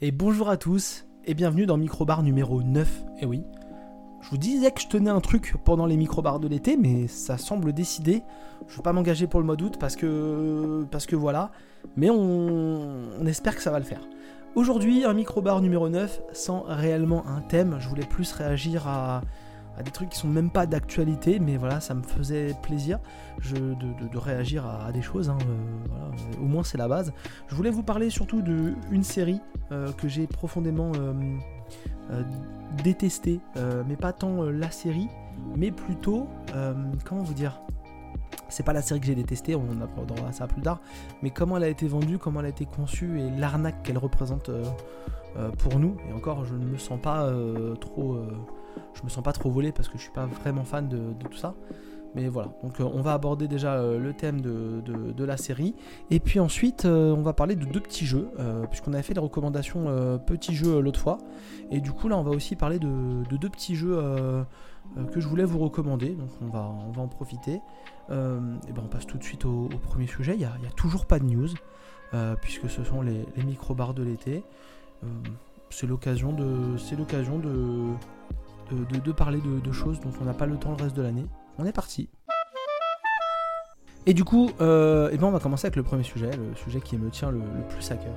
Et bonjour à tous, et bienvenue dans Microbar numéro 9. Et oui, je vous disais que je tenais un truc pendant les microbars de l'été, mais ça semble décidé. Je ne veux pas m'engager pour le mois d'août parce que, parce que voilà, mais on, on espère que ça va le faire. Aujourd'hui, un microbar numéro 9 sans réellement un thème. Je voulais plus réagir à, des trucs qui sont même pas d'actualité, mais voilà, ça me faisait plaisir de, réagir à, des choses. Hein, euh, au moins, c'est la base. Je voulais vous parler surtout d'une série euh, que j'ai profondément euh, détestée, mais pas tant la série, mais plutôt, comment vous dire c'est pas la série que j'ai détestée, on en apprendra ça plus tard, mais comment elle a été vendue, comment elle a été conçue et l'arnaque qu'elle représente pour nous. Et encore, je ne me sens pas trop je me sens pas trop volé parce que je suis pas vraiment fan de, tout ça. Mais voilà, donc euh, on va aborder déjà euh, le thème de, la série. Et puis ensuite, euh, on va parler de deux petits jeux, puisqu'on avait fait les recommandations petits jeux l'autre fois. Et du coup, là, on va aussi parler de, deux petits jeux que je voulais vous recommander. Donc on va, on va en profiter. et ben on passe tout de suite au, premier sujet. Il n'y a, toujours pas de news, puisque ce sont les, les micro-bars de l'été. c'est l'occasion de. C'est l'occasion de de, parler de, choses dont on n'a pas le temps le reste de l'année. On est parti. Et du coup, euh, eh ben on va commencer avec le premier sujet, le sujet qui me tient le, plus à cœur.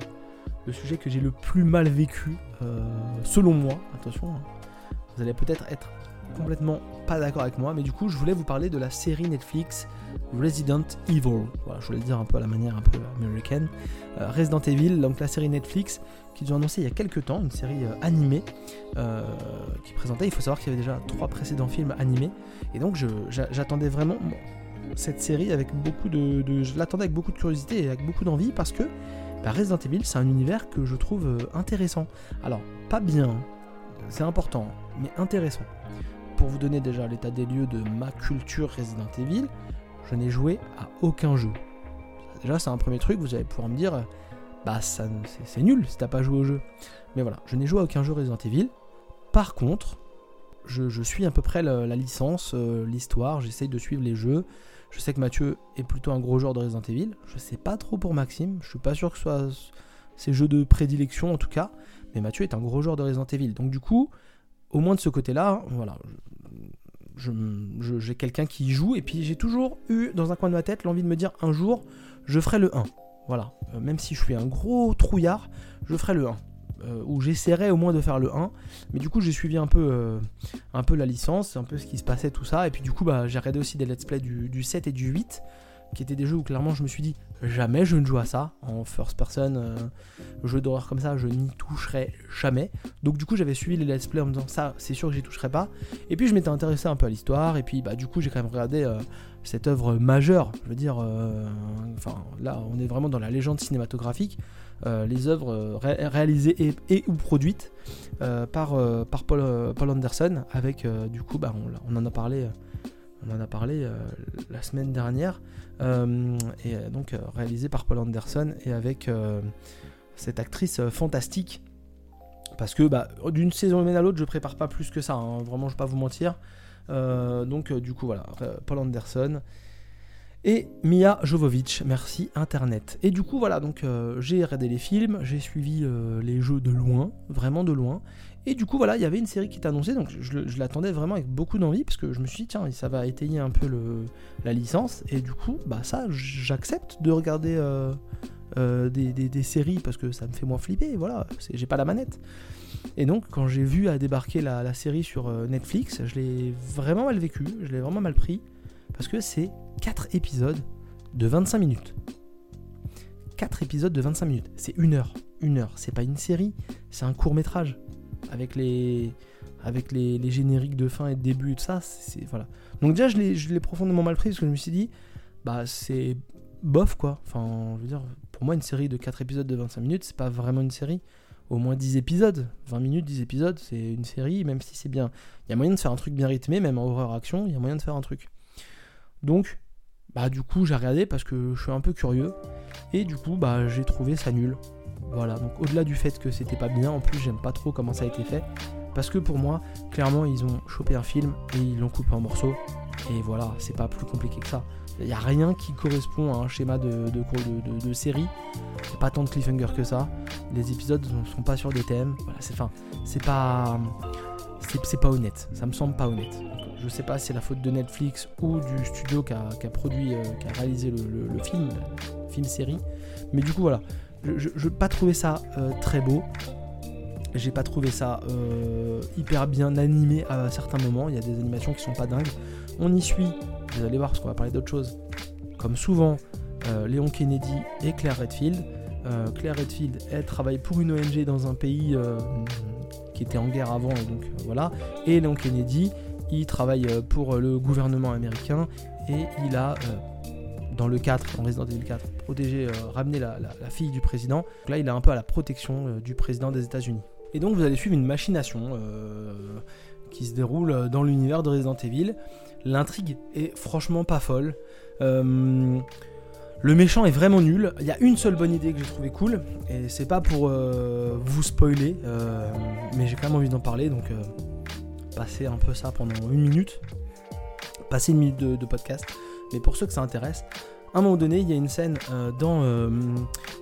Le sujet que j'ai le plus mal vécu, euh, selon moi. Attention, hein. vous allez peut-être être complètement pas d'accord avec moi, mais du coup, je voulais vous parler de la série Netflix Resident Evil. Voilà, je voulais le dire un peu à la manière un peu américaine. Euh, Resident Evil, donc la série Netflix qu'ils ont annoncé il y a quelques temps, une série euh, animée euh, qui présentait. Il faut savoir qu'il y avait déjà trois précédents films animés, et donc j'attendais vraiment cette série avec beaucoup de, je l'attendais avec beaucoup de curiosité et avec beaucoup d'envie parce que bah, Resident Evil, c'est un univers que je trouve intéressant. Alors, pas bien, c'est important, mais intéressant pour vous donner déjà l'état des lieux de ma culture Resident Evil, je n'ai joué à aucun jeu. Déjà, c'est un premier truc, vous allez pouvoir me dire, bah ça, c'est, nul si t'as pas joué au jeu. Mais voilà, je n'ai joué à aucun jeu Resident Evil. Par contre, je, suis à peu près la, licence, euh, l'histoire, j'essaye de suivre les jeux. Je sais que Mathieu est plutôt un gros joueur de Resident Evil. Je sais pas trop pour Maxime, je suis pas sûr que ce soit ses jeux de prédilection en tout cas. Mais Mathieu est un gros joueur de Resident Evil. Donc du coup, au moins de ce côté-là, voilà, j'ai quelqu'un qui joue et puis j'ai toujours eu dans un coin de ma tête l'envie de me dire un jour je ferai le 1. Voilà, euh, même si je suis un gros trouillard, je ferai le 1. Euh, ou j'essaierai au moins de faire le 1. Mais du coup, j'ai suivi un peu, euh, un peu la licence, un peu ce qui se passait, tout ça. Et puis du coup, bah, j'ai regardé aussi des let's play du, du 7 et du 8 qui étaient des jeux où clairement je me suis dit jamais je ne joue à ça en first person euh, jeu d'horreur comme ça je n'y toucherai jamais. Donc du coup j'avais suivi les let's play en me disant ça c'est sûr que j'y toucherai pas. Et puis je m'étais intéressé un peu à l'histoire et puis bah du coup j'ai quand même regardé euh, cette œuvre majeure. Je veux dire euh, enfin là on est vraiment dans la légende cinématographique les œuvres réalisées et, ou produites par, par Paul, Anderson avec du coup bah, on, on en a parlé on en a parlé la semaine dernière et euh, donc euh, réalisé par Paul Anderson et avec cette actrice fantastique. Parce que bah, d'une saison à l'autre, je prépare pas plus que ça, hein. vraiment je vais pas vous mentir. donc du coup voilà, Paul Anderson et Mia Jovovich, merci Internet. Et du coup voilà, donc j'ai regardé les films, j'ai suivi les jeux de loin, vraiment de loin, et du coup, voilà, il y avait une série qui était annoncée, donc je, l'attendais vraiment avec beaucoup d'envie, parce que je me suis dit, tiens, ça va étayer un peu la licence, et du coup, bah ça, j'accepte de regarder euh, euh, des, séries, parce que ça me fait moins flipper, voilà, j'ai pas la manette. Et donc, quand j'ai vu à débarquer la, série sur euh, Netflix, je l'ai vraiment mal vécu, je l'ai vraiment mal pris, parce que c'est 4 épisodes de 25 minutes. 4 épisodes de 25 minutes, c'est une heure, une heure, c'est pas une série, c'est un court métrage avec les génériques de fin et de début et tout ça, c'est voilà. Donc déjà je l'ai profondément mal pris parce que je me suis dit bah c'est bof quoi. Enfin, je veux dire pour moi une série de 4 épisodes de 25 minutes, c'est pas vraiment une série. Au moins 10 épisodes, 20 minutes, 10 épisodes, c'est une série même si c'est bien. Il y a moyen de faire un truc bien rythmé même en horreur action, il y a moyen de faire un truc. Donc bah du coup, j'ai regardé parce que je suis un peu curieux et du coup, bah j'ai trouvé ça nul. Voilà, donc au-delà du fait que c'était pas bien, en plus j'aime pas trop comment ça a été fait. Parce que pour moi, clairement, ils ont chopé un film et ils l'ont coupé en morceaux. Et voilà, c'est pas plus compliqué que ça. Il n'y a rien qui correspond à un schéma de, série. Il pas tant de cliffhanger que ça. Les épisodes ne sont pas sur des thèmes. Voilà, c'est fin. C'est pas. C'est pas honnête. Ça me semble pas honnête. Je sais pas si c'est la faute de Netflix ou du studio qui a, produit, euh, qui a réalisé le, film, film série. Mais du coup, voilà. Je n'ai pas trouvé ça euh, très beau. J'ai pas trouvé ça euh, hyper bien animé à certains moments. Il y a des animations qui sont pas dingues. On y suit, vous allez voir parce qu'on va parler d'autre chose. Comme souvent, euh, Léon Kennedy et Claire Redfield. Claire Redfield, elle travaille pour une ONG dans un pays qui était en guerre avant, donc voilà. Et Léon Kennedy, il travaille pour le gouvernement américain et il a dans le 4, en Resident Evil 4, protégé, ramené la, la, fille du président. Là, il est un peu à la protection du président des États-Unis. Et donc vous allez suivre une machination euh, qui se déroule dans l'univers de Resident Evil. L'intrigue est franchement pas folle. Euh, le méchant est vraiment nul. Il y a une seule bonne idée que j'ai trouvé cool, et c'est pas pour euh, vous spoiler, mais j'ai quand même envie d'en parler, donc passez un peu ça pendant une minute. Passez une minute de podcast. Mais pour ceux que ça intéresse, à un moment donné, il y a une scène euh, dans, euh,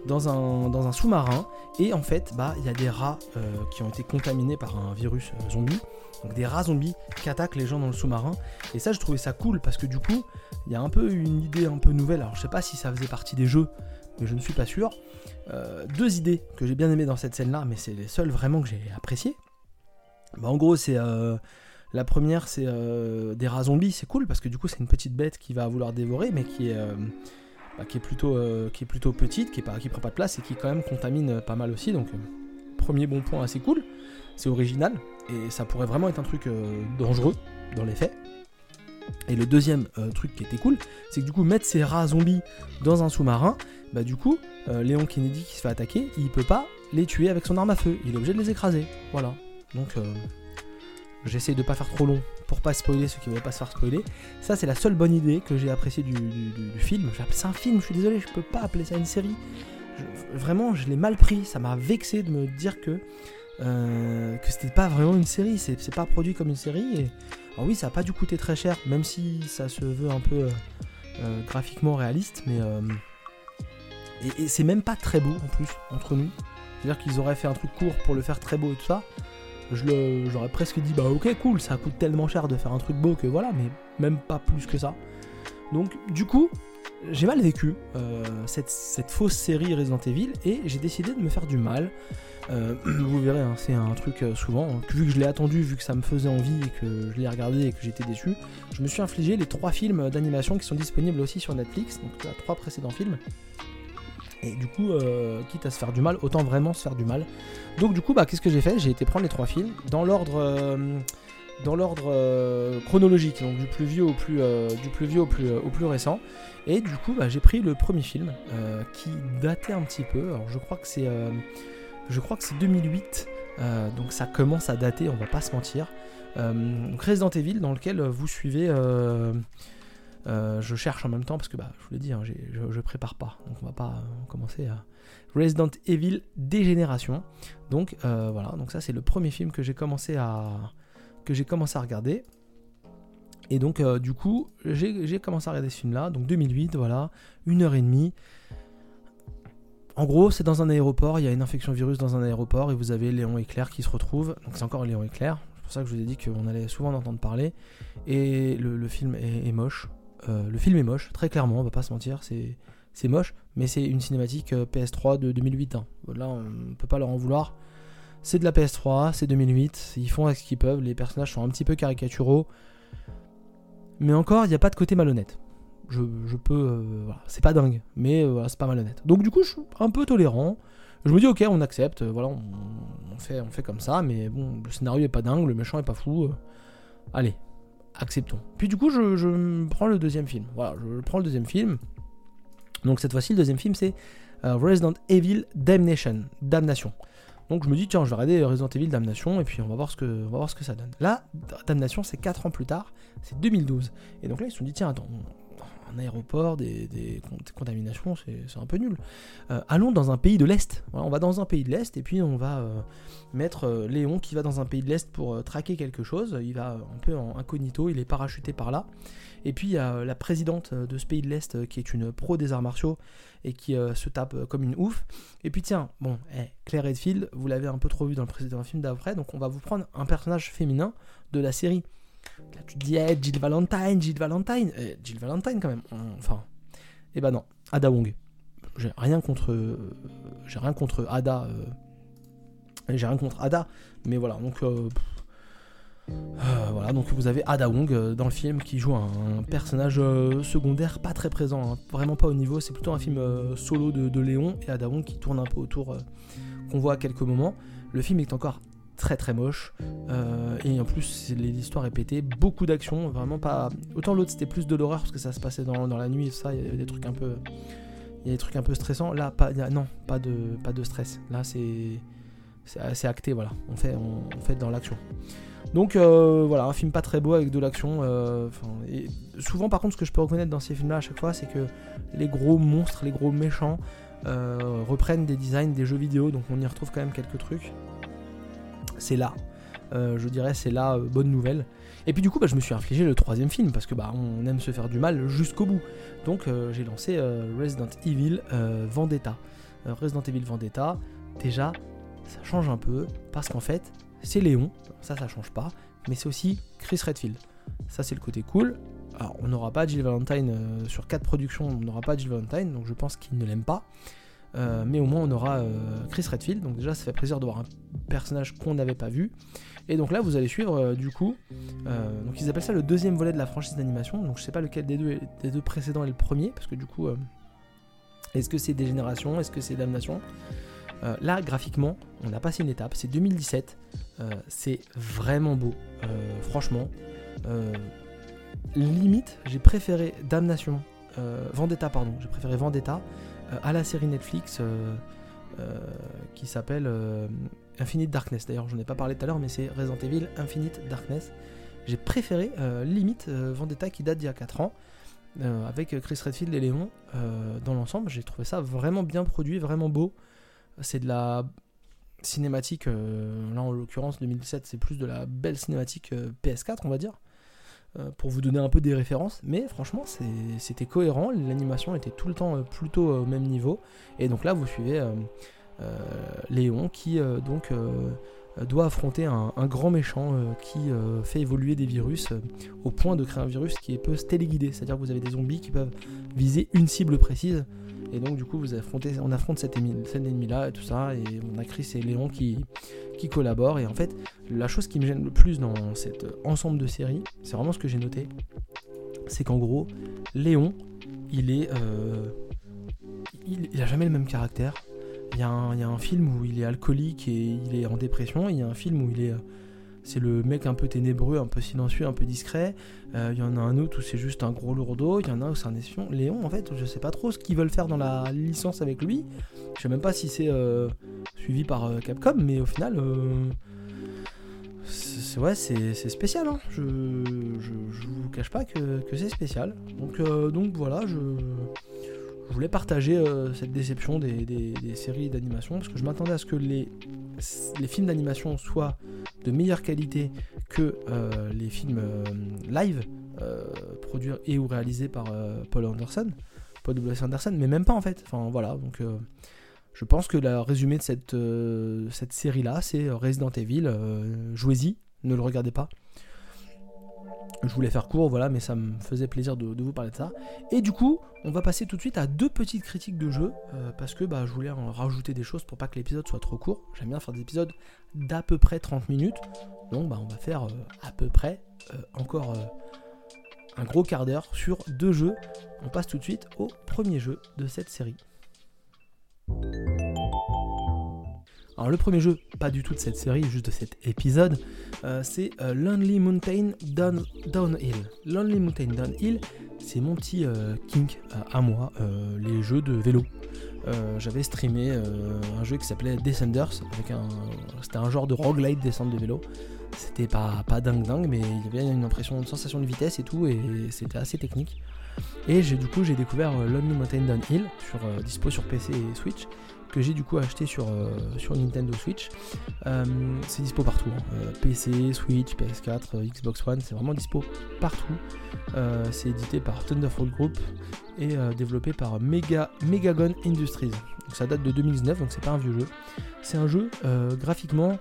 dans un sous-marin, et en fait, bah, il y a des rats euh, qui ont été contaminés par un virus zombie. Donc des rats zombies qui attaquent les gens dans le sous-marin. Et ça, je trouvais ça cool parce que du coup, il y a un peu une idée un peu nouvelle. Alors, je sais pas si ça faisait partie des jeux, mais je ne suis pas sûr. deux idées que j'ai bien aimées dans cette scène-là, mais c'est les seules vraiment que j'ai appréciées. Bah, en gros, c'est la première, c'est euh, des rats zombies, c'est cool parce que du coup, c'est une petite bête qui va vouloir dévorer, mais qui est, euh, bah, plutôt, euh, qui est plutôt petite, qui, est qui prend pas de place et qui quand même contamine pas mal aussi. Donc, premier bon point assez cool, c'est original et ça pourrait vraiment être un truc dangereux dans les faits. Et le deuxième truc qui était cool, c'est que du coup, mettre ces rats zombies dans un sous-marin, bah du coup, Léon Kennedy qui se fait attaquer, il peut pas les tuer avec son arme à feu, il est obligé de les écraser. Voilà. Donc J'essaie de pas faire trop long pour pas spoiler ceux qui ne veulent pas se faire spoiler. Ça, c'est la seule bonne idée que j'ai appréciée du, film. J'ai appelé ça un film, je suis désolé, je peux pas appeler ça une série. vraiment, je l'ai mal pris. Ça m'a vexé de me dire que, euh, que c'était pas vraiment une série. C'est pas produit comme une série. Et... Alors, oui, ça a pas dû coûter très cher, même si ça se veut un peu euh, euh, graphiquement réaliste. Mais. Euh, et, et c'est même pas très beau en plus, entre nous. C'est-à-dire qu'ils auraient fait un truc court pour le faire très beau et tout ça j'aurais presque dit bah ok cool, ça coûte tellement cher de faire un truc beau que voilà, mais même pas plus que ça. Donc du coup, j'ai mal vécu euh, cette, fausse série Resident Evil et j'ai décidé de me faire du mal. Euh, vous verrez, hein, c'est un truc euh, souvent, vu que je l'ai attendu, vu que ça me faisait envie et que je l'ai regardé et que j'étais déçu, je me suis infligé les trois films d'animation qui sont disponibles aussi sur Netflix, donc trois précédents films. Et du coup, euh, quitte à se faire du mal, autant vraiment se faire du mal. Donc du coup, bah, qu'est-ce que j'ai fait? J'ai été prendre les trois films dans l'ordre, euh, dans l'ordre euh, chronologique, donc du plus vieux au plus, du plus vieux au plus, au plus récent. Et du coup, bah, j'ai pris le premier film qui datait un petit peu. Alors je crois que c'est, je crois que c'est 2008. donc ça commence à dater, on va pas se mentir. donc Resident Evil, dans lequel vous suivez euh, je cherche en même temps parce que bah, je vous l'ai dit, hein, je, prépare pas, donc on va pas euh, commencer à Resident Evil Dégénération. Donc euh, voilà, donc ça c'est le premier film que j'ai commencé à que j'ai commencé à regarder. Et donc du coup j'ai commencé à regarder ce film-là, donc 2008, voilà, une heure et demie. En gros, c'est dans un aéroport, il y a une infection virus dans un aéroport et vous avez Léon et Claire qui se retrouvent. Donc c'est encore Léon et Claire, c'est pour ça que je vous ai dit qu'on allait souvent en entendre parler. Et le, film est, moche, euh, le film est moche, très clairement, on va pas se mentir, c'est moche, mais c'est une cinématique euh, PS3 de 2008. Hein. Là, on peut pas leur en vouloir. C'est de la PS3, c'est 2008, ils font avec ce qu'ils peuvent, les personnages sont un petit peu caricaturaux. Mais encore, il n'y a pas de côté malhonnête. Je, peux. Euh, voilà, c'est pas dingue, mais voilà, c'est pas malhonnête. Donc, du coup, je suis un peu tolérant. Je me dis, ok, on accepte, voilà, on, fait, comme ça, mais bon, le scénario est pas dingue, le méchant est pas fou. allez, acceptons. Puis du coup, je, prends le deuxième film. Voilà, je prends le deuxième film. Donc cette fois-ci, le deuxième film, c'est euh, Resident Evil Damnation. Damnation. Donc je me dis, tiens, je vais regarder Resident Evil Damnation et puis on va voir que, on va voir ce que ça donne. Là, Damnation, c'est 4 ans plus tard, c'est 2012. Et donc là, ils se sont dit, tiens, attends, un aéroport, des, contaminations, c'est un peu nul. Euh, allons dans un pays de l'Est. on va dans un pays de l'Est et puis on va euh, mettre Léon qui va dans un pays de l'Est pour traquer quelque chose. Il va un peu en incognito, il est parachuté par là. Et puis il y a la présidente de ce pays de l'Est qui est une pro des arts martiaux et qui se tape comme une ouf. Et puis tiens, bon, eh, Claire Redfield, vous l'avez un peu trop vu dans le précédent film d'après, donc on va vous prendre un personnage féminin de la série. Là, tu te dis, eh, Jill Valentine, Jill Valentine. Eh, Jill Valentine, quand même. Enfin. Eh ben non, Ada Wong. J'ai rien contre. j'ai rien contre Ada. Euh, j'ai rien contre Ada. Mais voilà, donc. Euh, euh, voilà, donc vous avez Ada Wong dans le film qui joue un, personnage secondaire pas très présent, hein. vraiment pas au niveau. C'est plutôt un film solo de, Léon et Ada Wong qui tourne un peu autour, qu'on voit à quelques moments. Le film est encore très très moche. Euh, et en plus, l'histoire est pétée. Beaucoup d'action, vraiment pas. Autant l'autre c'était plus de l'horreur parce que ça se passait dans, la nuit et ça, il y avait des trucs un peu. Il y a des trucs un peu stressants. Là, pas, non, pas de, pas de stress. Là, c'est c'est acté, voilà. On fait, dans l'action. Donc euh, voilà, un film pas très beau avec de l'action. Euh, souvent, par contre, ce que je peux reconnaître dans ces films-là à chaque fois, c'est que les gros monstres, les gros méchants reprennent des designs des jeux vidéo. Donc on y retrouve quand même quelques trucs c'est là. Euh, je dirais c'est là, euh, bonne nouvelle. Et puis du coup, bah, je me suis infligé le troisième film parce que bah, on aime se faire du mal jusqu'au bout. Donc euh, j'ai lancé Resident Evil Vendetta. Resident Evil Vendetta, déjà, ça change un peu parce qu'en fait, c'est Léon, ça ça change pas, mais c'est aussi Chris Redfield. Ça c'est le côté cool. Alors on n'aura pas Jill Valentine sur quatre productions, on n'aura pas Jill Valentine, donc je pense qu'il ne l'aime pas. Euh, mais au moins on aura euh, Chris Redfield, donc déjà ça fait plaisir de voir un personnage qu'on n'avait pas vu. Et donc là vous allez suivre euh, du coup, donc ils appellent ça le deuxième volet de la franchise d'animation, donc je sais pas lequel des deux, des deux précédents est le premier, parce que du coup, est-ce que c'est Dégénération, est-ce que c'est Damnation? Là graphiquement, on a passé une étape, c'est 2017, c'est vraiment beau, franchement. limite, j'ai préféré Damnation, Vendetta pardon, j'ai préféré Vendetta à la série Netflix euh, euh, qui s'appelle Infinite Darkness. D'ailleurs, je n'en ai pas parlé tout à l'heure, mais c'est Resident Evil Infinite Darkness. J'ai préféré limite Vendetta qui date d'il y a 4 ans. avec Chris Redfield et Léon dans l'ensemble. J'ai trouvé ça vraiment bien produit, vraiment beau. C'est de la cinématique, là en l'occurrence 2017, c'est plus de la belle cinématique PS4, on va dire. Euh, pour vous donner un peu des références, mais franchement c'était cohérent, l'animation était tout le temps euh, plutôt au même niveau, et donc là vous suivez euh, Léon qui donc doit affronter un, grand méchant qui fait évoluer des virus au point de créer un virus qui peut se téléguider, c'est-à-dire que vous avez des zombies qui peuvent viser une cible précise, et donc du coup vous affrontez, on affronte cet, ennemi, là et tout ça, et on a Chris et Léon qui, qui collaborent. Et en fait, la chose qui me gêne le plus dans cet ensemble de séries, c'est vraiment ce que j'ai noté, c'est qu'en gros, Léon, il est, euh, il, a jamais le même caractère. Il y, a un, il y, a un, film où il est alcoolique et il est en dépression. Il y a un film où il est c'est le mec un peu ténébreux, un peu silencieux, un peu discret. Euh, il y en a un autre où c'est juste un gros lourdeau. Il y en a où c'est un espion. Léon, en fait, je sais pas trop ce qu'ils veulent faire dans la licence avec lui. Je sais même pas si c'est euh, suivi par euh, Capcom, mais au final, c'est ouais, c'est spécial. Hein. Je, je, vous cache pas que, c'est spécial. Donc, voilà, je, je voulais partager cette déception des séries d'animation parce que je m'attendais à ce que les les films d'animation soient de meilleure qualité que euh, les films euh, live euh, produits et ou réalisés par Paul Anderson, Paul W. Anderson, mais même pas en fait. Enfin voilà, donc je pense que le résumé de cette, cette série-là, c'est Resident Evil. Jouez-y, ne le regardez pas. Je voulais faire court, voilà, mais ça me faisait plaisir de, vous parler de ça. Et du coup, on va passer tout de suite à deux petites critiques de jeu, euh, parce que bah, je voulais en rajouter des choses pour pas que l'épisode soit trop court. J'aime bien faire des épisodes d'à peu près 30 minutes. Donc bah, on va faire euh, à peu près euh, encore un gros quart d'heure sur deux jeux. On passe tout de suite au premier jeu de cette série. Alors le premier jeu, pas du tout de cette série, juste de cet épisode, euh, c'est euh, Lonely Mountain Downhill. Lonely Mountain Downhill, c'est mon petit euh, kink à moi, les jeux de vélo. J'avais streamé un jeu qui s'appelait Descenders, c'était un genre de roguelite descente de vélo. C'était pas, pas dingue dingue, mais il y avait une impression, une sensation de vitesse et tout, et c'était assez technique. Et j'ai du coup j'ai découvert Lonely Mountain Downhill sur dispo sur PC et Switch que j'ai du coup acheté sur, euh, sur Nintendo Switch. Euh, c'est dispo partout, hein. euh, PC, Switch, PS4, Xbox One, c'est vraiment dispo partout. c'est édité par Thunderfall Group et développé par Mega, Megagon Industries. Donc ça date de 2019, donc c'est pas un vieux jeu. C'est un jeu graphiquement,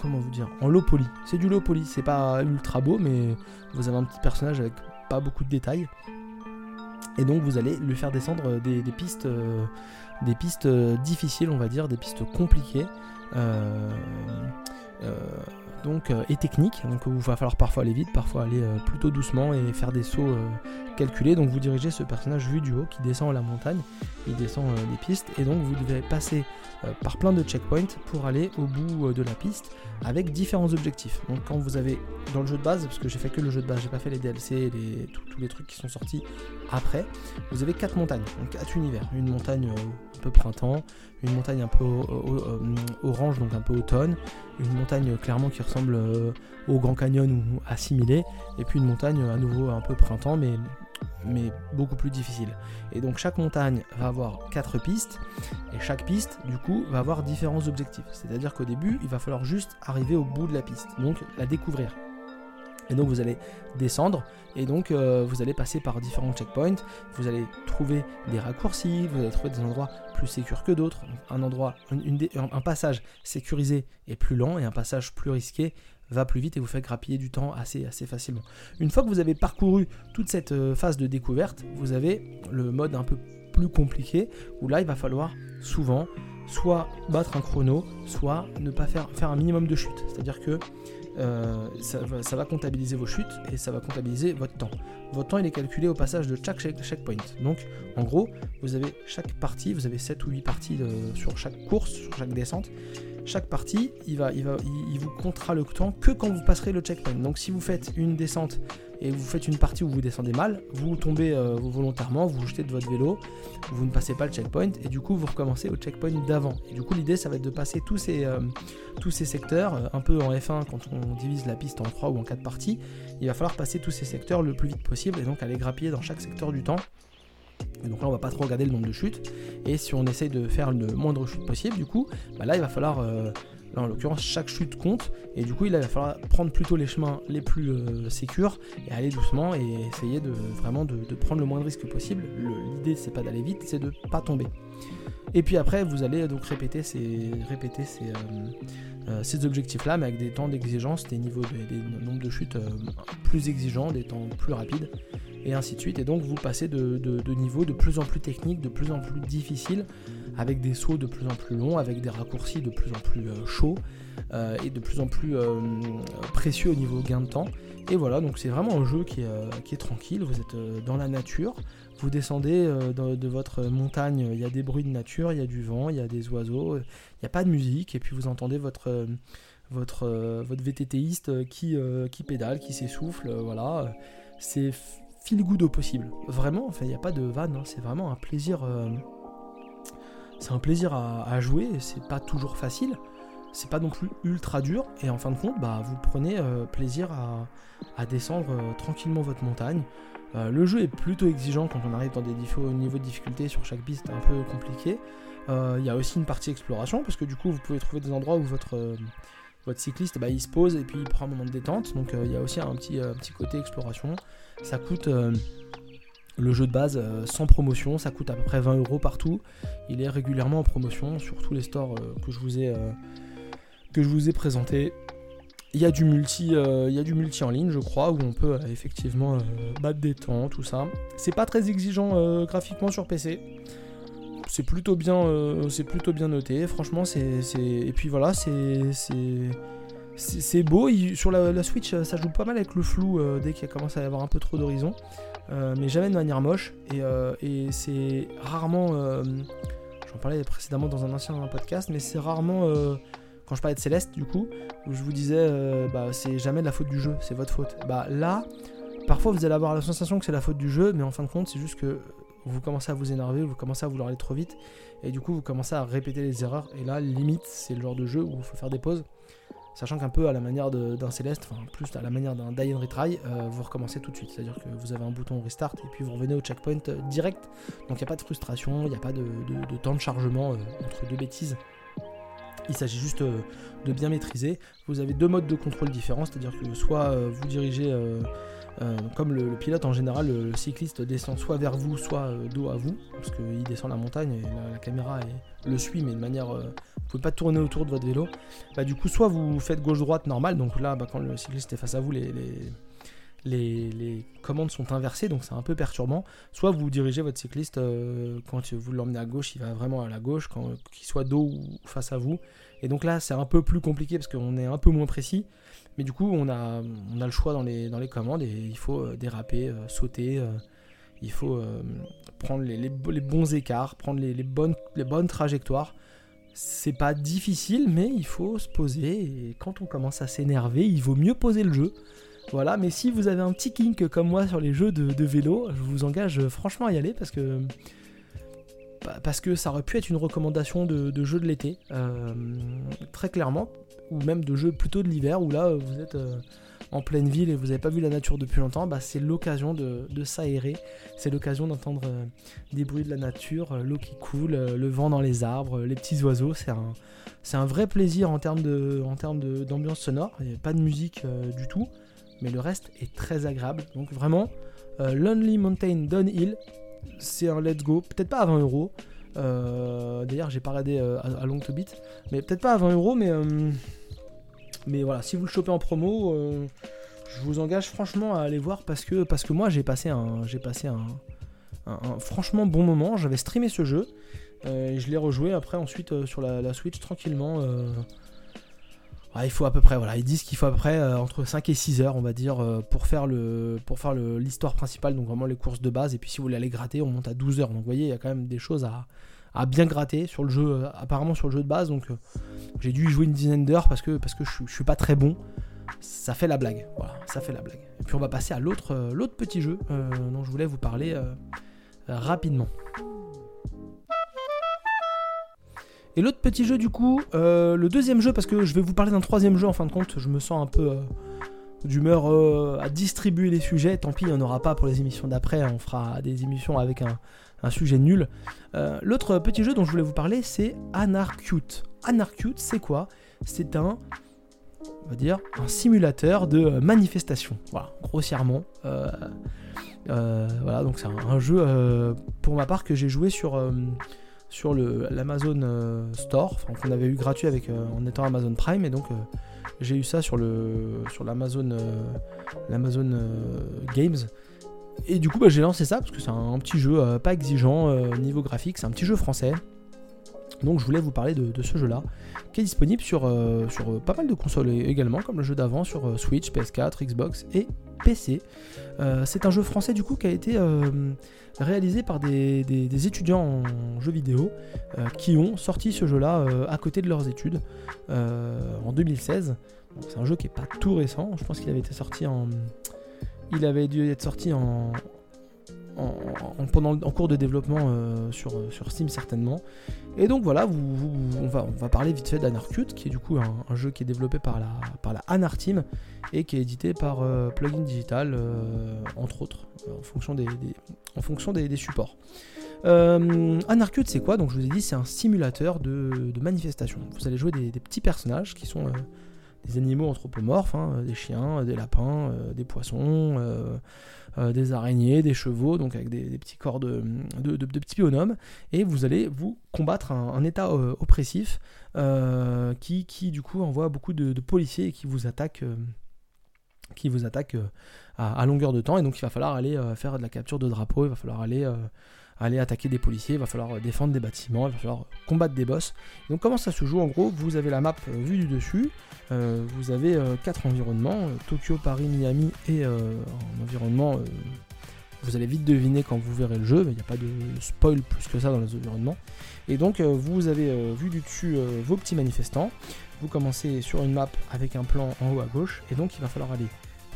comment vous dire, en low poly. C'est du low poly, c'est pas ultra beau, mais vous avez un petit personnage avec pas beaucoup de détails. Et donc vous allez lui faire descendre des, des pistes des pistes euh, difficiles, on va dire, des pistes compliquées. Euh, euh, donc, et techniques. Donc, il va falloir parfois aller vite, parfois aller plutôt doucement et faire des sauts calculés. Donc, vous dirigez ce personnage vu du haut qui descend la montagne, il descend des pistes, et donc vous devez passer par plein de checkpoints pour aller au bout de la piste avec différents objectifs. Donc, quand vous avez dans le jeu de base, parce que j'ai fait que le jeu de base, j'ai pas fait les DLC, les, tous les trucs qui sont sortis après, vous avez quatre montagnes, donc quatre univers. Une montagne printemps, une montagne un peu euh, orange, donc un peu automne, une montagne clairement qui ressemble euh, au Grand Canyon ou assimilé, et puis une montagne à nouveau un peu printemps, mais, mais beaucoup plus difficile. Et donc chaque montagne va avoir quatre pistes, et chaque piste, du coup, va avoir différents objectifs. C'est-à-dire qu'au début, il va falloir juste arriver au bout de la piste, donc la découvrir. Et donc vous allez descendre et donc euh, vous allez passer par différents checkpoints, vous allez trouver des raccourcis, vous allez trouver des endroits plus sécurs que d'autres. Un endroit, un passage sécurisé est plus lent et un passage plus risqué va plus vite et vous fait grappiller du temps assez, facilement. Une fois que vous avez parcouru toute cette euh, phase de découverte, vous avez le mode un peu plus compliqué où là il va falloir souvent soit battre un chrono, soit ne pas faire un minimum de chute. C'est-à-dire que euh, ça, va, comptabiliser vos chutes et ça va comptabiliser votre temps. Votre temps il est calculé au passage de chaque checkpoint. Donc en gros, vous avez chaque partie, vous avez 7 ou 8 parties sur chaque course, sur chaque descente. Chaque partie, il, va, il, va, il vous comptera le temps que quand vous passerez le checkpoint. Donc si vous faites une descente et vous faites une partie où vous descendez mal, vous tombez euh, volontairement, vous, jetez de votre vélo, vous ne passez pas le checkpoint et du coup vous recommencez au checkpoint d'avant. Du coup l'idée ça va être de passer tous ces, euh, secteurs, euh, un peu en F1 quand on divise la piste en 3 ou en 4 parties, il va falloir passer tous ces secteurs le plus vite possible et donc aller grappiller dans chaque secteur du temps. Et donc là on va pas trop regarder le nombre de chutes et si on essaye de faire le moindre chute possible du coup, bah là il va falloir Là, en l'occurrence, chaque chute compte. Et du coup, il va falloir prendre plutôt les chemins les plus euh, sécures et aller doucement et essayer de vraiment de, prendre le moins de risques possible. L'idée, c'est pas d'aller vite, c'est de pas tomber. Et puis après, vous allez donc répéter ces, répéter ces, euh, euh, objectifs-là, mais avec des temps d'exigence, des niveaux, de, des nombres de chutes plus exigeants, des temps plus rapides, et ainsi de suite. Et donc, vous passez de niveaux de plus en plus techniques, de plus en plus difficiles, avec des sauts de plus en plus longs, avec des raccourcis de plus en plus euh, chauds euh, et de plus en plus euh, précieux au niveau gain de temps. Et voilà, donc c'est vraiment un jeu qui est, tranquille, vous êtes dans la nature, vous descendez de, votre montagne, il y a des bruits de nature, il y a du vent, il y a des oiseaux, il n'y a pas de musique, et puis vous entendez votre, votre, votre VTTiste qui, qui pédale, qui s'essouffle, voilà. C'est feel good au possible. Vraiment, enfin, il n'y a pas de vanne, hein, c'est vraiment un plaisir c'est un plaisir à, jouer, c'est pas toujours facile, c'est pas non plus ultra dur, et en fin de compte, bah, vous prenez euh, plaisir à, descendre euh, tranquillement votre montagne. Euh, le jeu est plutôt exigeant quand on arrive dans des niveaux de difficulté sur chaque piste un peu compliqué. Il y a aussi une partie exploration, parce que du coup, vous pouvez trouver des endroits où votre, cycliste bah, il se pose et puis il prend un moment de détente. Donc il y a aussi un petit, petit côté exploration. Ça coûte le jeu de base euh, sans promotion, ça coûte à peu près 20 euros partout. Il est régulièrement en promotion sur tous les stores euh, que, je vous ai, euh, que je vous ai présenté. Il y, a du multi, il y a du multi en ligne, je crois, où on peut effectivement battre des temps, tout ça. C'est pas très exigeant graphiquement sur PC. C'est plutôt bien, c'est plutôt bien noté. Franchement, c'est, et puis voilà, c'est, c'est, beau. sur la, Switch, ça joue pas mal avec le flou dès qu'il commence à y avoir un peu trop d'horizon. Euh, mais jamais de manière moche. Et, euh, c'est rarement. Euh, j'en parlais précédemment dans un ancien podcast, mais c'est rarement. quand je parlais de Céleste, du coup, où je vous disais, bah, c'est jamais de la faute du jeu, c'est votre faute. Bah là, parfois vous allez avoir la sensation que c'est la faute du jeu, mais en fin de compte, c'est juste que vous commencez à vous énerver, vous commencez à vouloir aller trop vite, et du coup vous commencez à répéter les erreurs. Et là, limite, c'est le genre de jeu où il faut faire des pauses. Sachant qu'un peu à la manière d'un Céleste, enfin plus à la manière d'un Die and Retry, euh, vous recommencez tout de suite. C'est-à-dire que vous avez un bouton Restart et puis vous revenez au checkpoint euh, direct. Donc il n'y a pas de frustration, il n'y a pas de, temps de chargement euh, entre deux bêtises. Il s'agit juste de bien maîtriser. Vous avez deux modes de contrôle différents, c'est-à-dire que soit vous dirigez euh, comme le, pilote en général, le, cycliste descend soit vers vous, soit euh, dos à vous, parce qu'il descend la montagne et la, caméra le suit, mais de manière. Euh, vous pouvez pas tourner autour de votre vélo. Bah, du coup, soit vous faites gauche-droite normal, donc là, bah, quand le cycliste est face à vous, les, les, commandes sont inversées, donc c'est un peu perturbant. Soit vous dirigez votre cycliste, quand vous l'emmenez à gauche, il va vraiment à la gauche, qu'il soit dos ou face à vous. Et donc là, c'est un peu plus compliqué parce qu'on est un peu moins précis. Mais du coup, on a, on a le choix dans les, dans les commandes et il faut euh, déraper, euh, sauter. Euh, il faut prendre les, les, bons écarts, prendre les, bonnes, les bonnes trajectoires. C'est pas difficile, mais il faut se poser. Et quand on commence à s'énerver, il vaut mieux poser le jeu. Voilà, mais si vous avez un petit kink comme moi sur les jeux de, vélo, je vous engage franchement à y aller parce que parce que ça aurait pu être une recommandation de, de jeu de l'été, très clairement, ou même de jeux plutôt de l'hiver, où là vous êtes euh, en pleine ville et vous n'avez pas vu la nature depuis longtemps, bah, c'est l'occasion de, s'aérer, c'est l'occasion d'entendre euh, des bruits de la nature, euh, l'eau qui coule, le vent dans les arbres, les petits oiseaux, c'est un, vrai plaisir en termes, de, en termes d'ambiance sonore, il n'y a pas de musique du tout, mais le reste est très agréable, donc vraiment, Lonely Mountain Downhill, c'est un let's go, peut-être pas à 20 euros, D'ailleurs, j'ai pas regardé à, Long to Beat, mais peut-être pas à 20 euros, mais mais voilà, si vous le chopez en promo, euh, je vous engage franchement à aller voir parce que, parce que moi j'ai passé un, j'ai passé un, franchement bon moment. J'avais streamé ce jeu euh, et je l'ai rejoué après ensuite euh, sur la, Switch tranquillement. Il faut à peu près, voilà, ils disent qu'il faut à peu près entre 5 et 6 heures, on va dire, pour faire le pour faire l'histoire principale, donc vraiment les courses de base. Et puis si vous voulez aller gratter, on monte à 12 heures. Donc vous voyez, il y a quand même des choses à, à bien gratter sur le jeu, apparemment sur le jeu de base. Donc j'ai dû y jouer une dizaine d'heures parce que, que je, suis pas très bon. Ça fait la blague. Voilà, ça fait la blague. Et puis on va passer à l'autre euh, l'autre petit jeu euh, dont je voulais vous parler euh, rapidement. Et l'autre petit jeu du coup, le deuxième jeu, parce que je vais vous parler d'un troisième jeu en fin de compte, je me sens un peu d'humeur à distribuer les sujets, tant pis, il n'y en aura pas pour les émissions d'après, on fera des émissions avec un, sujet nul. L'autre petit jeu dont je voulais vous parler, c'est Anarcute. Anarcute, c'est quoi? C'est un, on va dire, un simulateur de euh, manifestation. Voilà, grossièrement. Euh, euh, voilà, donc c'est un, jeu pour ma part que j'ai joué sur sur l'Amazon Store, enfin qu'on avait eu gratuit avec en étant Amazon Prime, et donc j'ai eu ça sur l'Amazon l'Amazon Games. Et du coup, bah, j'ai lancé ça parce que c'est un, petit jeu pas exigeant niveau graphique, c'est un petit jeu français. Donc je voulais vous parler de, ce jeu-là, qui est disponible sur, euh, sur euh, pas mal de consoles également, comme le jeu d'avant sur euh, Switch, PS4, Xbox et PC. c'est un jeu français du coup qui a été réalisé par des, étudiants en jeux vidéo qui ont sorti ce jeu-là à côté de leurs études en 2016. C'est un jeu qui est pas tout récent, je pense qu'il avait été sorti en... Il avait dû être sorti en, en, pendant, en cours de développement sur, sur Steam certainement. Et donc voilà, on, va, on, va, parler vite fait d'Anarcute, qui est du coup un, jeu qui est développé par la, par la Anar Team et qui est édité par euh, Plugin Digital, euh, entre autres, en fonction des, en fonction des, supports. Euh, Anarcute, c'est quoi? Donc je vous ai dit, c'est un simulateur de, manifestation. Vous allez jouer des, petits personnages qui sont des animaux anthropomorphes, hein, des chiens, des lapins, des poissons euh, des araignées, des chevaux, donc avec des, petits corps de, de, petits bonhommes, et vous allez vous combattre un, état euh, oppressif euh, qui, qui, du coup envoie beaucoup de, policiers qui vous attaquent qui vous attaquent à, longueur de temps. Et donc il va falloir aller faire de la capture de drapeaux, il va falloir aller aller attaquer des policiers, il va falloir défendre des bâtiments, il va falloir combattre des boss. Donc comment ça se joue? En gros Vous avez la map vue du dessus, euh, vous avez euh, quatre environnements, euh, Tokyo, Paris, Miami et un environnement, vous allez vite deviner quand vous verrez le jeu, il n'y a pas de spoil plus que ça dans les environnements. Et donc vous avez vu du dessus vos petits manifestants, vous commencez sur une map avec un plan en haut à gauche, et donc il va falloir aller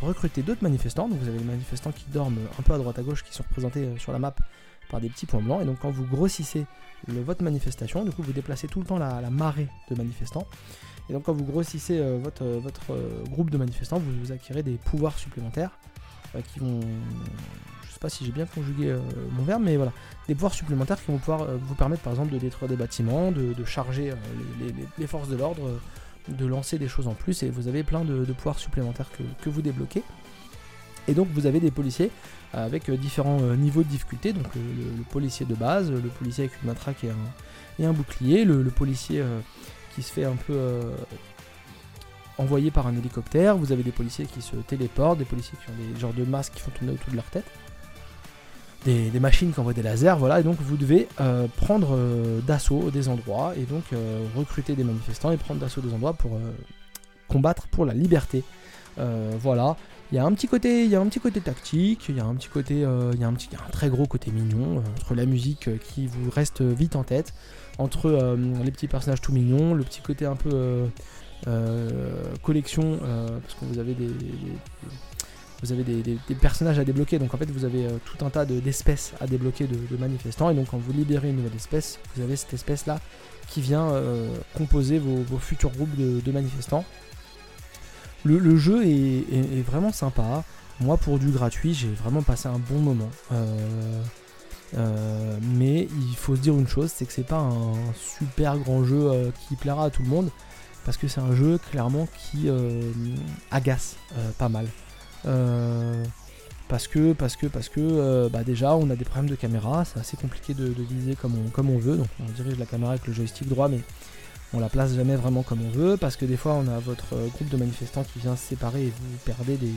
recruter d'autres manifestants, donc vous avez les manifestants qui dorment un peu à droite à gauche, qui sont représentés sur la map par des petits points blancs. Et donc quand vous grossissez votre manifestation, du coup vous déplacez tout le temps la, marée de manifestants. Et donc quand vous grossissez euh, votre, euh, euh, groupe de manifestants, vous, vous acquérez des pouvoirs supplémentaires qui vont... Je sais pas si j'ai bien conjugué mon verbe, mais voilà. Des pouvoirs supplémentaires qui vont pouvoir vous permettre par exemple de détruire des bâtiments, de, charger les, forces de l'ordre, de lancer des choses en plus. Et vous avez plein de, pouvoirs supplémentaires que vous débloquez. Et donc vous avez des policiers avec euh, différents euh, niveaux de difficulté. Donc le, policier de base, le policier avec une matraque et un, bouclier, le, policier euh, qui se fait un peu envoyer par un hélicoptère. Vous avez des policiers qui se téléportent, des policiers qui ont des genres de masques qui font tourner autour de leur tête. Des, machines qui envoient des lasers, voilà, et donc vous devez prendre d'assaut des endroits et donc recruter des manifestants et prendre d'assaut des endroits pour combattre pour la liberté. voilà, il y a un petit côté, il y a un petit côté tactique, il y a un petit côté, euh, il y a un petit, un très gros côté mignon euh, entre la musique euh, qui vous reste vite en tête, entre les petits personnages tout mignons, le petit côté un peu collection parce que vous avez des, vous avez des, personnages à débloquer, donc en fait vous avez tout un tas d'espèces à débloquer de, manifestants, et donc quand vous libérez une nouvelle espèce, vous avez cette espèce là qui vient composer vos, futurs groupes de manifestants. Le, jeu est, vraiment sympa. Moi, pour du gratuit, j'ai vraiment passé un bon moment. Euh, euh, mais il faut se dire une chose, c'est que c'est pas un super grand jeu euh, qui plaira à tout le monde, parce que c'est un jeu clairement qui agace pas mal. parce que, parce que, parce que, bah déjà, on a des problèmes de caméra, c'est assez compliqué de, viser comme on, comme on veut, donc on dirige la caméra avec le joystick droit, mais on la place jamais vraiment comme on veut parce que des fois on a votre euh, groupe de manifestants qui vient se séparer et vous perdez des,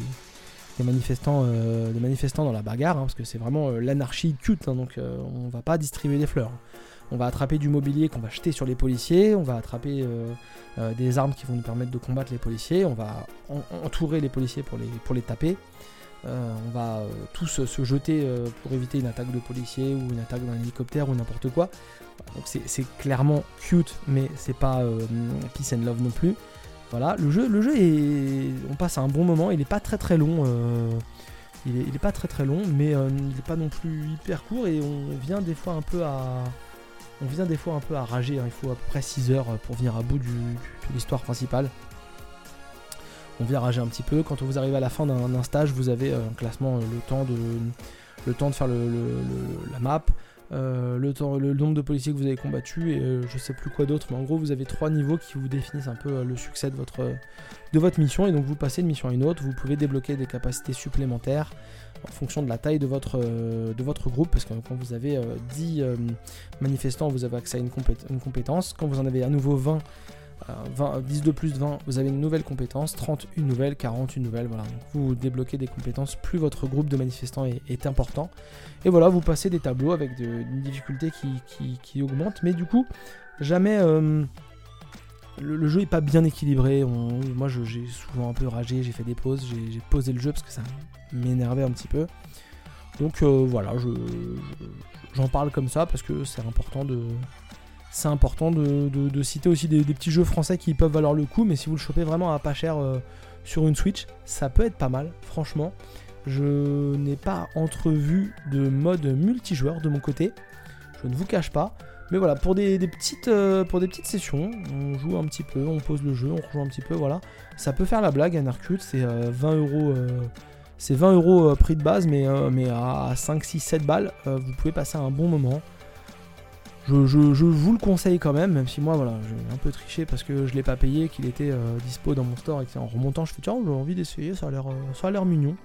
manifestants, euh, manifestants dans la bagarre hein, parce que c'est vraiment euh, l'anarchie cute hein, donc on va pas distribuer des fleurs. On va attraper du mobilier qu'on va jeter sur les policiers, on va attraper des armes qui vont nous permettre de combattre les policiers, on va entourer les policiers pour les taper. On va tous se jeter pour éviter une attaque de policiers ou une attaque d'un hélicoptère ou n'importe quoi. C'est clairement cute, mais c'est pas euh, peace and love non plus. Voilà, le jeu, le jeu est, on passe à un bon moment. Il est pas très très long. Euh, il, est, pas très long, mais euh, il est pas non plus hyper court et on vient des fois un peu à, on vient des fois un peu à rager. Hein. Il faut à peu près 6 heures pour venir à bout de l'histoire principale. On vient rager un petit peu. Quand vous arrivez à la fin d'un stage, vous avez un classement, le temps de, le temps de faire la map. Euh, le, temps, le nombre de policiers que vous avez combattu et euh, je sais plus quoi d'autre, mais en gros vous avez trois niveaux qui vous définissent un peu euh, le succès de votre, de votre mission et donc vous passez de mission à une autre, vous pouvez débloquer des capacités supplémentaires en fonction de la taille de votre, de votre groupe parce que quand vous avez 10 manifestants vous avez accès à une compétence, quand vous en avez à nouveau 20 20, 10 de plus 20, vous avez une nouvelle compétence, 30 une nouvelle, 40 une nouvelle, voilà. Vous débloquez des compétences, plus votre groupe de manifestants est, important. Et voilà, vous passez des tableaux avec une difficulté qui, augmente, mais du coup, jamais... Euh, le, jeu est pas bien équilibré. moi, j'ai souvent un peu ragé, j'ai fait des pauses, j'ai posé le jeu parce que ça m'énervait un petit peu. Donc euh, voilà, j'en parle comme ça parce que c'est important de, c'est important de, citer aussi des, petits jeux français qui peuvent valoir le coup, mais si vous le chopez vraiment à pas cher euh, sur une Switch, ça peut être pas mal, franchement. Je n'ai pas entrevu de mode multijoueur de mon côté, je ne vous cache pas. Mais voilà, pour des, petites, euh, pour des petites sessions, on joue un petit peu, on pose le jeu, on rejoue un petit peu, voilà. Ça peut faire la blague, un Arcute, c'est 20 euh, euros. c'est 20 euros prix de base, mais, mais à 5, 6, 7 balles, vous pouvez passer un bon moment. Je, vous le conseille quand même, même si moi voilà, j'ai un peu triché parce que je l'ai pas payé, qu'il était euh, dispo dans mon store et en remontant je fais tiens j'ai envie d'essayer, ça a l'air euh, ça a mignon.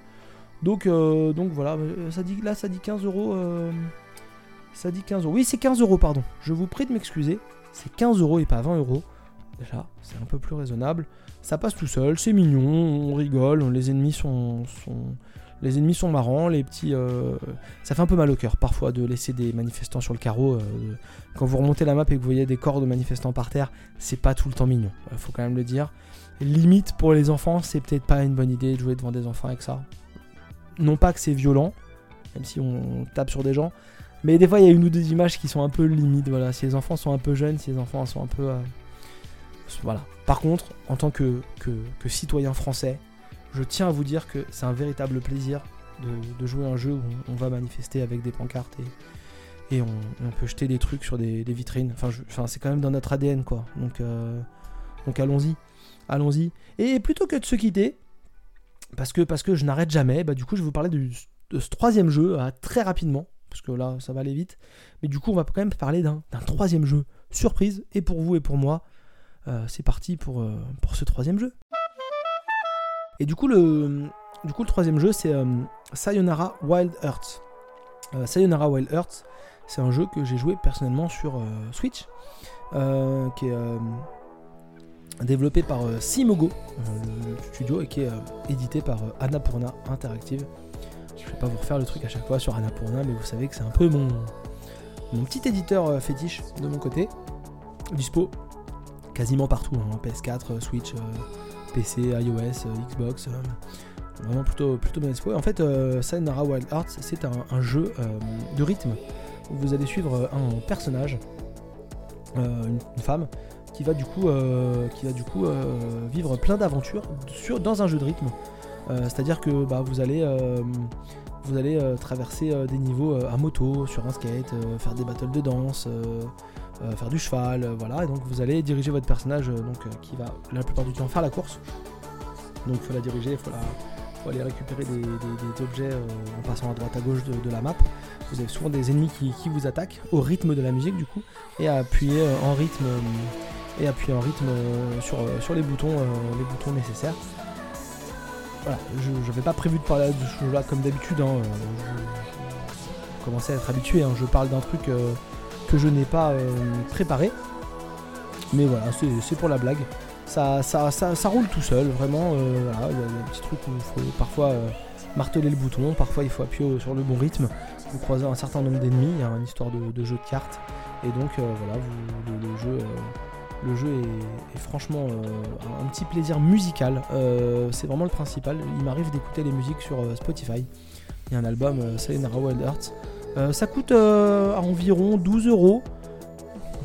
Donc euh, donc voilà, ça dit là ça dit 15 euros. ça dit 15 euros. Oui c'est 15 euros pardon. Je vous prie de m'excuser. C'est 15 euros et pas 20 euros. Déjà, c'est un peu plus raisonnable. Ça passe tout seul, c'est mignon, on rigole, les ennemis sont les ennemis sont marrants, les petits. Euh, ça fait un peu mal au cœur parfois de laisser des manifestants sur le carreau. Euh, quand vous remontez la map et que vous voyez des corps de manifestants par terre, c'est pas tout le temps mignon. Il faut quand même le dire. Limite pour les enfants, c'est peut-être pas une bonne idée de jouer devant des enfants avec ça. Non pas que c'est violent, même si on tape sur des gens, mais des fois il y a une ou deux images qui sont un peu limites. Voilà, si les enfants sont un peu jeunes, si les enfants sont un peu. Euh, voilà. Par contre, en tant que, que citoyen français, je tiens à vous dire que c'est un véritable plaisir de, jouer un jeu où on, va manifester avec des pancartes et on, peut jeter des trucs sur des, vitrines. Enfin, c'est quand même dans notre ADN, quoi. Donc, donc allons-y, allons-y. Et plutôt que de se quitter, parce que, parce que je n'arrête jamais, bah, du coup, je vais vous parler de, ce troisième jeu très rapidement, parce que là, ça va aller vite. Mais du coup, on va quand même parler d'un troisième jeu surprise, et pour vous et pour moi. c'est parti pour, pour ce troisième jeu. Et du coup, le, coup, le troisième jeu, c'est Sayonara Wild Earth. Sayonara Wild Earth, c'est un jeu que j'ai joué personnellement sur Switch, qui est développé par Simogo, le studio, et qui est édité par Annapurna Interactive. Je vais pas vous refaire le truc à chaque fois sur Annapurna, mais vous savez que c'est un peu mon, mon petit éditeur fétiche de mon côté. Dispo quasiment partout, hein, PS4, Switch, PC, iOS, Xbox vraiment plutôt, plutôt bien expo. En fait, euh, Sayonara Wild Hearts, c'est un, jeu euh, de rythme où vous allez suivre un personnage, euh, une, femme, qui va du coup, euh, qui va du coup vivre plein d'aventures dans un jeu de rythme. C'est-à-dire que bah, vous allez, vous allez traverser des niveaux à moto, sur un skate, faire des battles de danse. Faire du cheval, voilà, et donc vous allez diriger votre personnage donc, qui va la plupart du temps faire la course. Donc il faut la diriger, il faut la, aller récupérer des, objets euh, en passant à droite à gauche de, la map. Vous avez souvent des ennemis qui, vous attaquent au rythme de la musique du coup et à appuyer euh, en rythme euh, et appuyer en rythme sur, sur les boutons les boutons nécessaires. Voilà, je n'avais pas prévu de parler de ce jeu là comme d'habitude. Hein, je, à être habitué. Hein. je parle d'un truc que je n'ai pas préparé. Mais voilà, c'est pour la blague ça, ça, ça, roule tout seul, vraiment. Euh, il y a des petits trucs où il faut parfois euh, marteler le bouton, parfois il faut appuyer sur le bon rythme. Vous croisez un certain nombre d'ennemis, il y a une histoire de, jeu de cartes. Et donc euh, voilà, le, jeu, le jeu est, franchement un petit plaisir musical. c'est vraiment le principal. Il m'arrive d'écouter les musiques sur Spotify. Il y a un album, Sayonara Wild Hearts. Ça coûte à environ 12 euros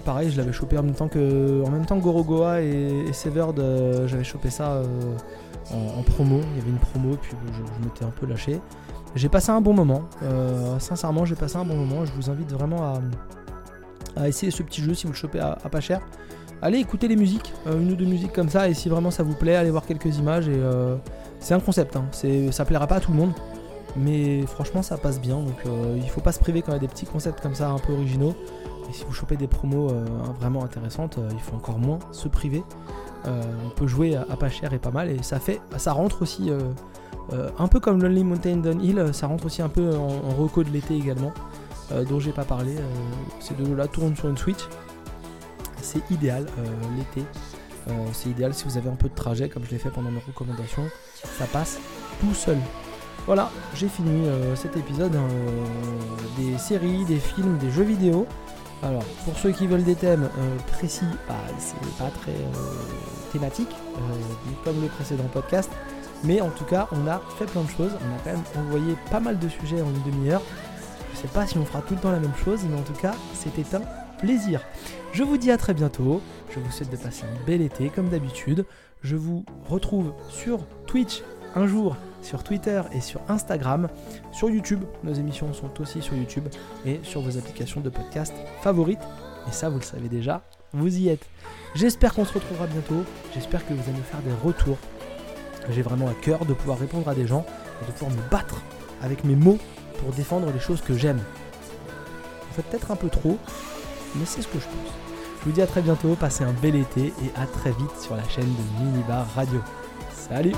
pareil, je l'avais chopé en même temps que, en même temps Gorogoa et, et Severed, euh, j'avais chopé ça euh, en, promo. Il y avait une promo, puis je, m'étais un peu lâché. J'ai passé un bon moment. Euh, sincèrement, j'ai passé un bon moment. Je vous invite vraiment à, essayer ce petit jeu si vous le chopez à, pas cher. Allez écouter les musiques, une ou deux musiques comme ça, et si vraiment ça vous plaît, allez voir quelques images. Et c'est un concept, hein. ça plaira pas à tout le monde, mais franchement ça passe bien. Donc il faut pas se priver quand il y a des petits concepts comme ça un peu originaux. Et si vous chopez des promos euh, vraiment intéressantes, euh, il faut encore moins se priver. Euh, on peut jouer à, pas cher et pas mal, et ça fait, ça rentre aussi un peu comme Lonely Mountain Downhill, ça rentre aussi un peu en, en reco de l'été également, dont j'ai pas parlé. ces deux-là tournent sur une Switch. C'est idéal l'été. c'est idéal si vous avez un peu de trajet, comme je l'ai fait pendant mes recommandations. Ça passe tout seul. Voilà, j'ai fini cet épisode hein, des séries, des films, des jeux vidéo. Alors, pour ceux qui veulent des thèmes euh, précis, bah, c'est pas très euh, thématique, euh, comme le précédent podcast. Mais en tout cas, on a fait plein de choses. On a quand même envoyé pas mal de sujets en une demi-heure. Je sais pas si on fera tout le temps la même chose, mais en tout cas, c'était un plaisir. Je vous dis à très bientôt. Je vous souhaite de passer un bel été, comme d'habitude. Je vous retrouve sur Twitch un jour sur Twitter et sur Instagram, sur YouTube. Nos émissions sont aussi sur YouTube et sur vos applications de podcast favorites. Et ça, vous le savez déjà, vous y êtes. J'espère qu'on se retrouvera bientôt. J'espère que vous allez me faire des retours. J'ai vraiment à cœur de pouvoir répondre à des gens et de pouvoir me battre avec mes mots pour défendre les choses que j'aime. En fait peut-être un peu trop, mais c'est ce que je pense. Je vous dis à très bientôt, passez un bel été et à très vite sur la chaîne de Minibar Radio. Salut